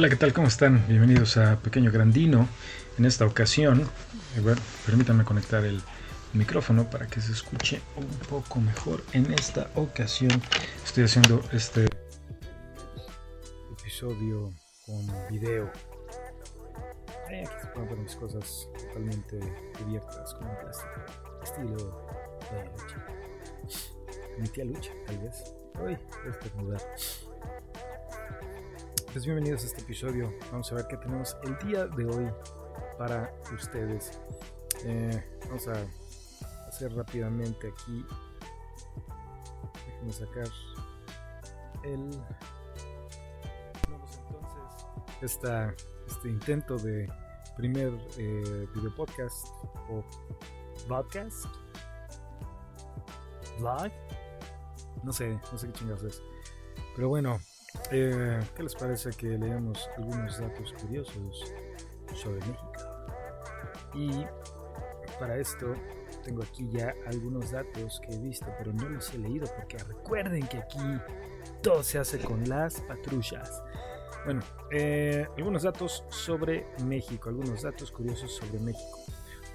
Hola, ¿qué tal? ¿Cómo están? Bienvenidos a Pequeño Grandino. En esta ocasión, eh, bueno, permítanme conectar el micrófono para que se escuche un poco mejor. En esta ocasión estoy haciendo este episodio con video. Eh, aquí mis cosas totalmente cubiertas con plástico. Estilo de lucha. Mi tía lucha, tal vez. Uy, este mudar. Pues bienvenidos a este episodio. Vamos a ver qué tenemos el día de hoy para ustedes. Eh, vamos a hacer rápidamente aquí. Déjenme sacar el. Entonces esta, este intento de primer eh, video podcast o podcast. Vlog. No sé, no sé qué chingados es. Pero bueno, eh, ¿Qué les parece que leamos algunos datos curiosos sobre México? Y para esto tengo aquí ya algunos datos que he visto, pero no los he leído porque recuerden que aquí todo se hace con las patrullas. Bueno, eh, algunos datos sobre México, algunos datos curiosos sobre México.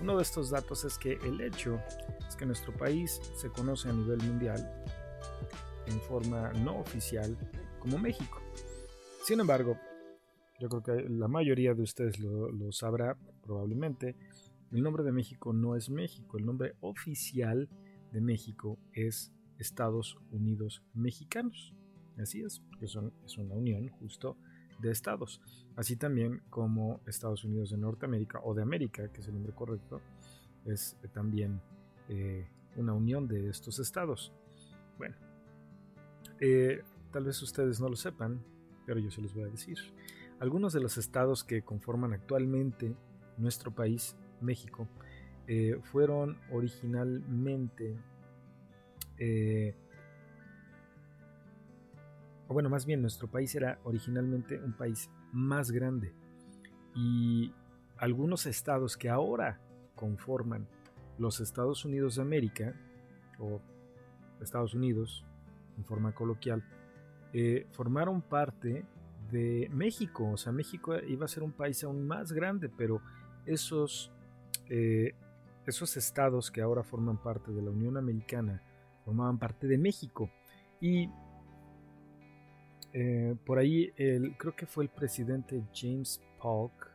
Uno de estos datos es que el hecho es que nuestro país se conoce a nivel mundial en forma no oficial como México. Sin embargo, yo creo que la mayoría de ustedes lo, sabrá probablemente, el nombre de México no es México, el nombre oficial de México es Estados Unidos Mexicanos. Así es, porque son, es una unión justo de estados. Así también como Estados Unidos de Norteamérica o de América, que es el nombre correcto, es también eh, una unión de estos estados. Bueno, eh, Tal vez ustedes no lo sepan, pero yo se los voy a decir. Algunos de los estados que conforman actualmente nuestro país, México, eh, fueron originalmente, eh, bueno, más bien nuestro país era originalmente un país más grande y algunos estados que ahora conforman los Estados Unidos de América, o Estados Unidos en forma coloquial, eh, formaron parte de México. O sea, México iba a ser un país aún más grande, pero esos, eh, esos estados que ahora forman parte de la Unión Americana formaban parte de México. Y eh, por ahí el, creo que fue el presidente James Polk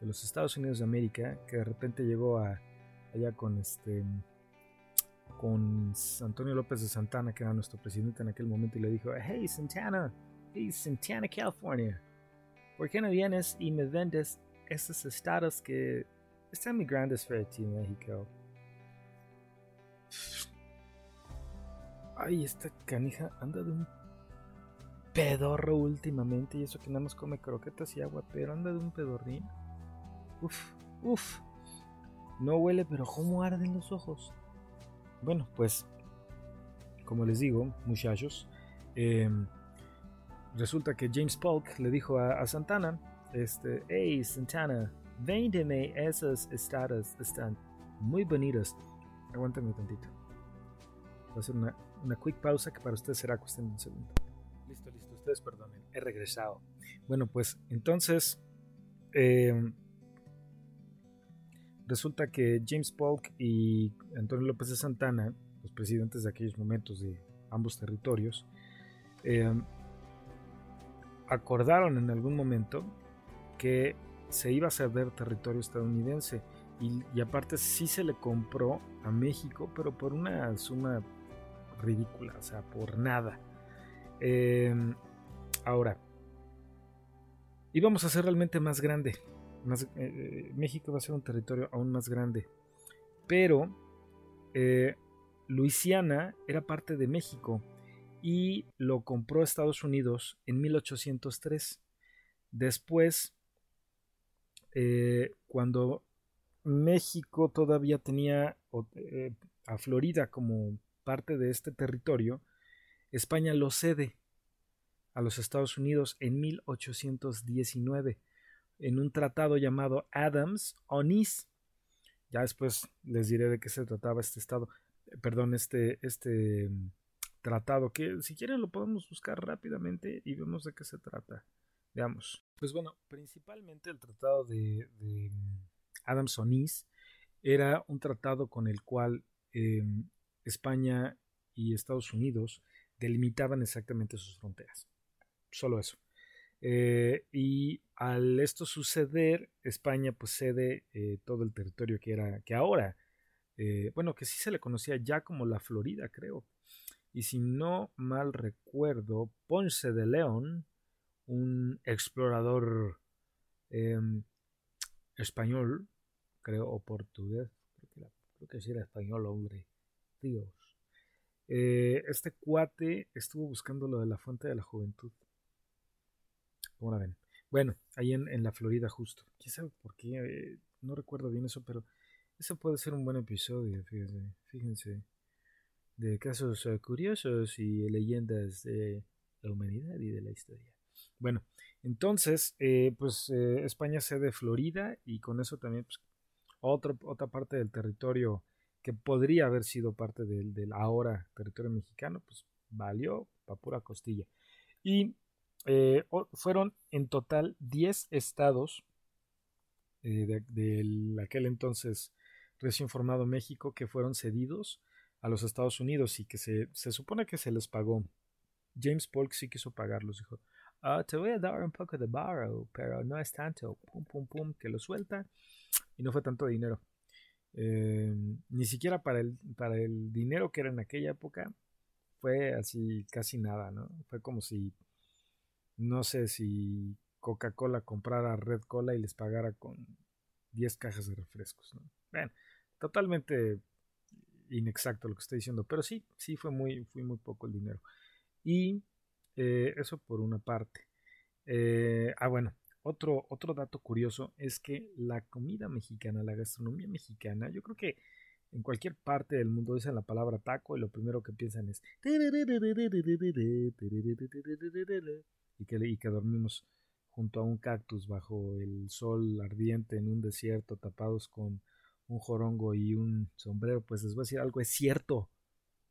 de los Estados Unidos de América que de repente llegó a, allá con este con Antonio López de Santana, que era nuestro presidente en aquel momento, y le dijo, hey Santana, hey Santana, California, ¿por qué no vienes y me vendes esos estados que están muy grandes para ti, México? Ay, esta canija anda de un pedorro últimamente, y eso que nada más come croquetas y agua, pero anda de un pedorrín. Uf, uf. No huele, pero ¿cómo arden los ojos? Bueno, pues, como les digo, muchachos, em, resulta que James Polk le dijo a, Santana, este, hey Santana, véndeme esas estadas, están muy bonitas. Aguántame tantito. Voy a hacer una, una quick pausa que para ustedes será cuestión de un segundo. Listo, listo, ustedes perdonen, he regresado. Bueno, pues entonces... Eh, Resulta que James Polk y Antonio López de Santana, los presidentes de aquellos momentos de ambos territorios, eh, acordaron en algún momento que se iba a ceder territorio estadounidense y, aparte sí se le compró a México, pero por una suma ridícula, o sea, por nada. Eh, ahora, íbamos a ser realmente más grande. Eh, eh, México va a ser un territorio aún más grande. Pero eh, Luisiana era parte de México y lo compró Estados Unidos en 1803. Después, cuando México todavía tenía a Florida como parte de este territorio, España lo cede a los Estados Unidos en 1819 en un tratado llamado Adams Onis. Ya después les diré de qué se trataba este estado, eh, perdón, este, este mm, tratado, que si quieren lo podemos buscar rápidamente y vemos de qué se trata. Veamos. Pues bueno, principalmente el tratado de, de Adams-Onís era un tratado con el cual em, España y Estados Unidos delimitaban exactamente sus fronteras. Solo eso. Eh, y al esto suceder, España pues cede eh, todo el territorio que era, que ahora, eh, bueno, que sí se le conocía ya como la Florida, creo. Y si no mal recuerdo, Ponce de León, un explorador em, español, creo, o portugués, creo que, creo sí era español, hombre, Dios. este cuate estuvo buscando lo de la fuente de la juventud Bueno, ahí en, la Florida justo. ¿Quién sabe por qué? Eh, no recuerdo bien eso, pero eso puede ser un buen episodio, fíjense. fíjense de casos eh, curiosos y leyendas de la humanidad y de la historia. Bueno, entonces, eh, pues España cede Florida y con eso también pues, otra, otra parte del territorio que podría haber sido parte del, del ahora territorio mexicano, pues valió para pura costilla. Y eh, fueron en total 10 estados eh, de, aquel entonces recién formado México que fueron cedidos a los Estados Unidos y que se, supone que se les pagó. James Polk sí quiso pagarlos, dijo, ah, te voy a dar un poco de barro, pero no es tanto, pum, pum, pum, que lo suelta y no fue tanto dinero. Eh, ni siquiera para el, para el dinero que era en aquella época fue así casi nada, ¿no? Fue como si no sé si Coca-Cola comprara Red Cola y les pagara con 10 cajas de refrescos. ¿no? Totalmente inexacto lo que estoy diciendo, pero sí, sí fue muy, fue muy poco el dinero. Y eh, eso por una parte. Eh, ah, bueno, otro, otro dato curioso es que la comida mexicana, la gastronomía mexicana, yo creo que en cualquier parte del mundo dicen la palabra taco y lo primero que piensan es y que, dormimos junto a un cactus bajo el sol ardiente en un desierto tapados con un jorongo y un sombrero, pues les voy a decir algo, es cierto.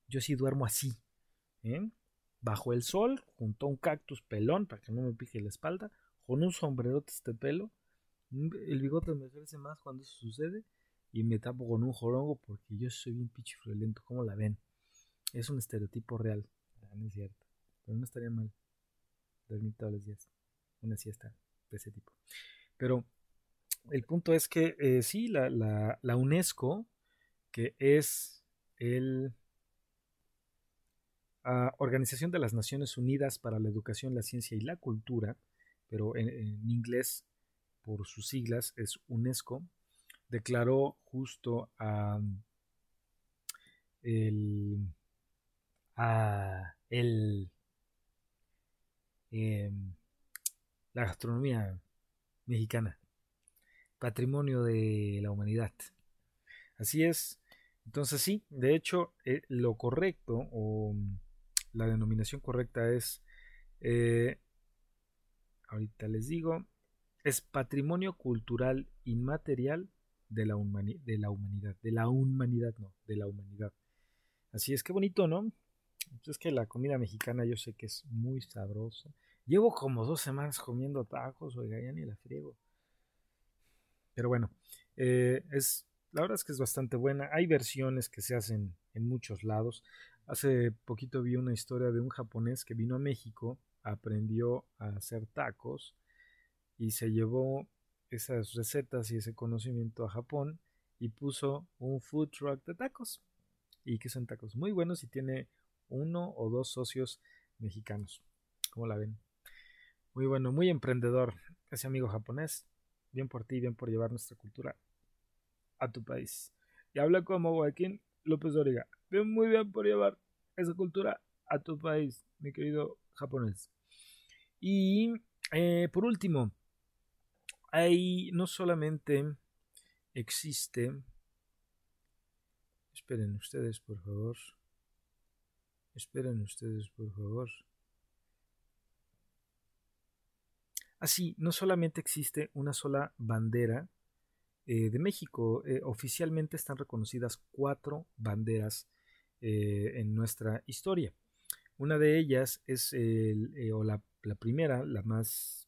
Yo sí duermo así, ¿eh? bajo el sol, junto a un cactus pelón para que no me pije la espalda, con un sombrerote este pelo. El bigote me crece más cuando eso sucede y me tapo con un jorongo porque yo soy un pinche friolento, ¿cómo la ven? Es un estereotipo real, no es cierto, pero no estaría mal dormir todos los días. Una siesta de ese tipo. Pero el punto es que eh, sí, la, la, UNESCO, que es el ah, Organización de las Naciones Unidas para la Educación, la Ciencia y la Cultura, pero en, inglés por sus siglas es UNESCO, declaró justo a el, a el Em, la gastronomía mexicana, patrimonio de la humanidad. Así es. Entonces sí, de hecho, eh, lo correcto o la denominación correcta es, eh, ahorita les digo, es patrimonio cultural inmaterial de la, de la humanidad. De la humanidad, no, de la humanidad. Así es que bonito, ¿no? Pues es que la comida mexicana yo sé que es muy sabrosa. Llevo como dos semanas comiendo tacos, oiga, ya ni la friego. Pero bueno, eh, es, la verdad es que es bastante buena. Hay versiones que se hacen en muchos lados. Hace poquito vi una historia de un japonés que vino a México, aprendió a hacer tacos y se llevó esas recetas y ese conocimiento a Japón y puso un food truck de tacos. Y que son tacos muy buenos y tiene uno o dos socios mexicanos. ¿Cómo la ven? Muy bueno, muy emprendedor ese amigo japonés. Bien por ti, bien por llevar nuestra cultura a tu país. Y habla como Joaquín López Doriga. Bien, muy bien por llevar esa cultura a tu país, mi querido japonés. Y eh, por último, ahí no solamente existe. Esperen ustedes, por favor. Esperen ustedes, por favor. Así, no solamente existe una sola bandera eh, de México, eh, oficialmente están reconocidas cuatro banderas eh, en nuestra historia. Una de ellas es, o la, primera, la más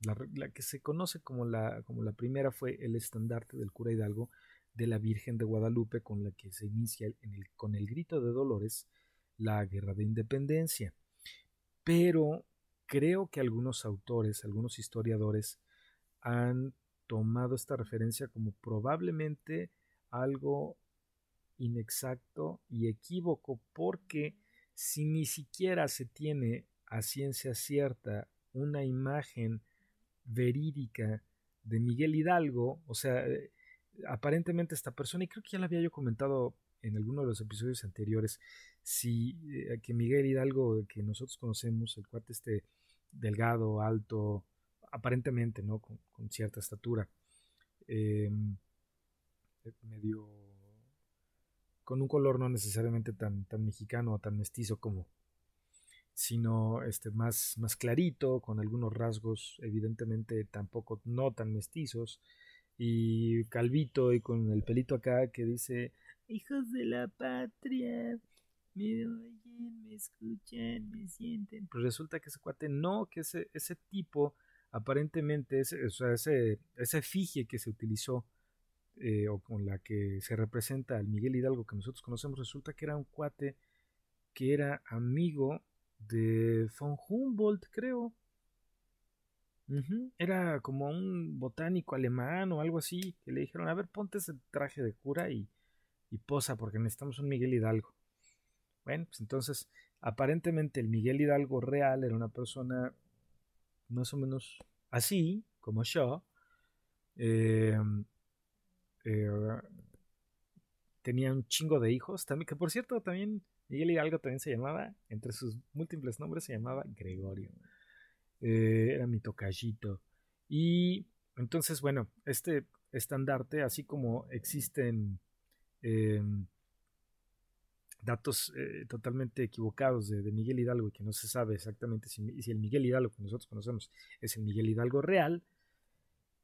La, que se conoce como la, como la primera fue el estandarte del cura Hidalgo de la Virgen de Guadalupe con la que se inicia con el grito de Dolores la guerra de independencia. Pero creo que algunos autores, algunos historiadores han tomado esta referencia como probablemente algo inexacto y equívoco porque si ni siquiera se tiene a ciencia cierta una imagen verídica de Miguel Hidalgo, o sea, aparentemente esta persona, y creo que ya lo había yo comentado en alguno de los episodios anteriores, si eh, que Miguel Hidalgo, que nosotros conocemos, el cuate este delgado, alto, aparentemente, ¿no? Con, cierta estatura, em, medio con un color no necesariamente tan, tan mexicano o tan mestizo como, sino este, más, más clarito, con algunos rasgos evidentemente tampoco no tan mestizos, y calvito y con el pelito acá que dice, hijos de la patria, me oyen, me escuchan, me sienten. Pues resulta que ese cuate no, que ese, ese tipo aparentemente, ese, o sea, ese, esa efigie que se utilizó eh, o con la que se representa al Miguel Hidalgo que nosotros conocemos, resulta que era un cuate que era amigo de von Humboldt, creo. Era como un botánico alemán o algo así, que le dijeron, a ver, ponte ese traje de cura y, y posa, porque necesitamos un Miguel Hidalgo. Bueno, pues entonces, aparentemente el Miguel Hidalgo real era una persona más o menos así, como yo. Eh, eh, tenía un chingo de hijos, también, que por cierto, también Miguel Hidalgo también se llamaba, entre sus múltiples nombres se llamaba Gregorio. Eh, era mi tocallito. Y entonces, bueno, este estandarte, así como existen em, datos eh, totalmente equivocados de, Miguel Hidalgo y que no se sabe exactamente si, el Miguel Hidalgo que nosotros conocemos es el Miguel Hidalgo real,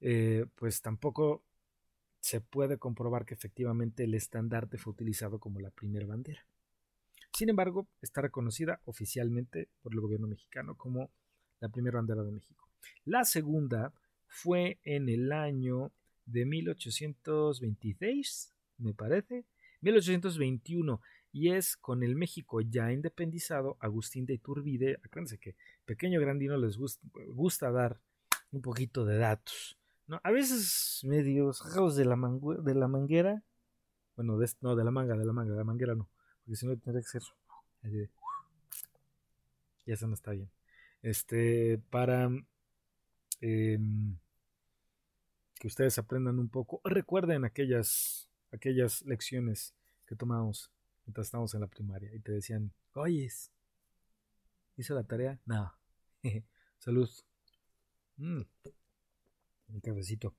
eh, pues tampoco se puede comprobar que efectivamente el estandarte fue utilizado como la primera bandera. Sin embargo, está reconocida oficialmente por el gobierno mexicano como la primera bandera de México. La segunda fue en el año de 1826, me parece, 1821, y es con el México ya independizado, Agustín de Iturbide, acuérdense que Pequeño Grandino les gusta, dar un poquito de datos, ¿no? A veces medio sacados de la, de la manguera, bueno, de, no, de la manga, de la manga, de la manguera no, porque si no tendría que ser, ya eso no está bien este, para em, que ustedes aprendan un poco. Recuerden aquellas, aquellas lecciones que tomamos mientras estábamos en la primaria y te decían, oyes, ¿hice la tarea? No. Salud. Mm. Un cafecito.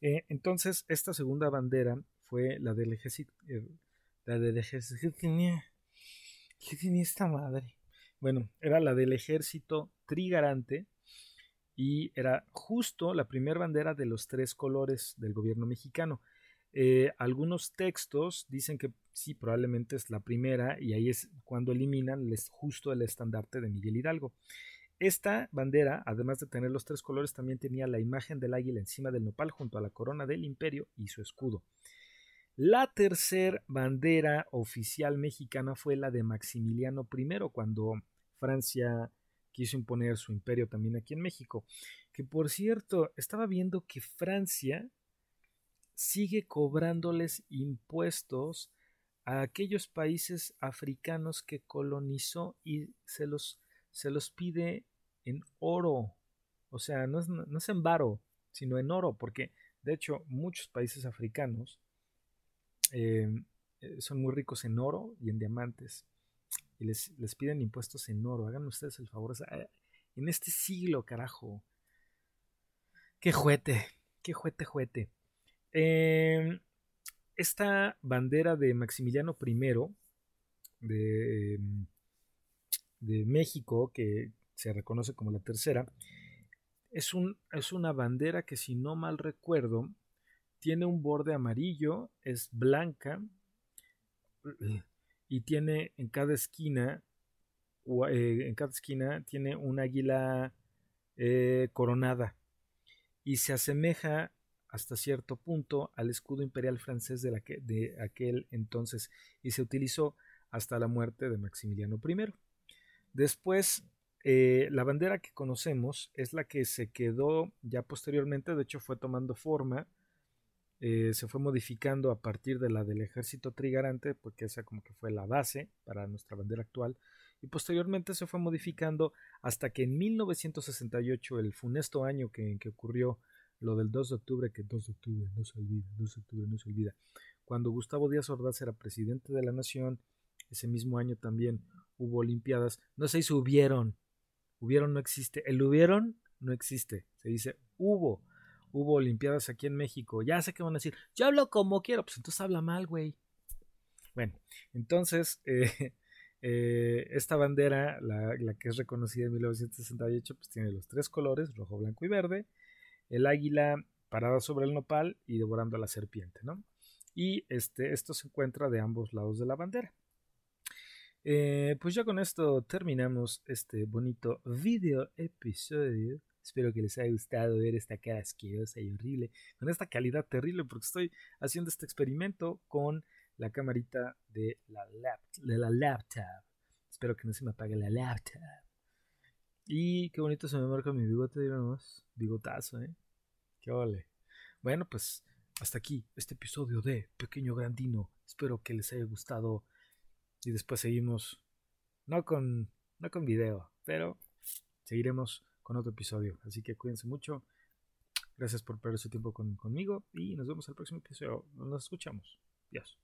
Eh, entonces, esta segunda bandera fue la del ejército. Eh, la del ejército. ¿Qué tenía? ¿Qué tenía esta madre? Bueno, era la del ejército trigarante y era justo la primera bandera de los tres colores del gobierno mexicano. Eh, algunos textos dicen que sí, probablemente es la primera y ahí es cuando eliminan justo el estandarte de Miguel Hidalgo. Esta bandera, además de tener los tres colores, también tenía la imagen del águila encima del nopal junto a la corona del imperio y su escudo. La tercera bandera oficial mexicana fue la de Maximiliano I, cuando Francia quiso imponer su imperio también aquí en México. Que por cierto, estaba viendo que Francia sigue cobrándoles impuestos a aquellos países africanos que colonizó y se los, se los pide en oro. O sea, no es, no es en varo, sino en oro, porque de hecho muchos países africanos eh, eh, son muy ricos en oro y en diamantes y les, piden impuestos en oro. Hagan ustedes el favor. en este siglo, carajo. Qué juete, qué juete, juete. Em, esta bandera de Maximiliano I de, de México, que se reconoce como la tercera, es, un, es una bandera que si no mal recuerdo, tiene un borde amarillo, es blanca, y tiene en cada esquina, eh, en cada esquina tiene un águila eh, coronada y se asemeja hasta cierto punto al escudo imperial francés de, de aquel entonces y se utilizó hasta la muerte de Maximiliano I. Después, eh, la bandera que conocemos es la que se quedó ya posteriormente, de hecho fue tomando forma, eh, se fue modificando a partir de la del ejército trigarante, porque esa como que fue la base para nuestra bandera actual, y posteriormente se fue modificando hasta que en 1968, el funesto año que, que ocurrió lo del 2 de octubre, que 2 de octubre no se olvida, 2 de octubre no se olvida, cuando Gustavo Díaz Ordaz era presidente de la nación, ese mismo año también hubo Olimpiadas, no se hizo hubieron, hubieron no existe, el hubieron no existe, se dice hubo, hubo Olimpiadas aquí en México, ya sé que van a decir, yo hablo como quiero, pues entonces habla mal, güey. Bueno, entonces, eh, eh, esta bandera, la, que es reconocida en 1968, pues tiene los tres colores, rojo, blanco y verde, el águila parada sobre el nopal y devorando a la serpiente, ¿no? Y este, esto se encuentra de ambos lados de la bandera. Eh, pues ya con esto terminamos este bonito video episodio. Espero que les haya gustado ver esta cara asquerosa y horrible, con esta calidad terrible, porque estoy haciendo este experimento con la camarita de la, laptop. Espero que no se me apague la laptop. Y qué bonito se me marca mi bigote, más. Bigotazo, ¿eh? Qué vale. Bueno, pues hasta aquí este episodio de Pequeño Grandino. Espero que les haya gustado. Y después seguimos, no con, no con video, pero seguiremos con otro episodio. Así que cuídense mucho. Gracias por perder su tiempo conmigo y nos vemos al próximo episodio. Nos escuchamos. Adiós.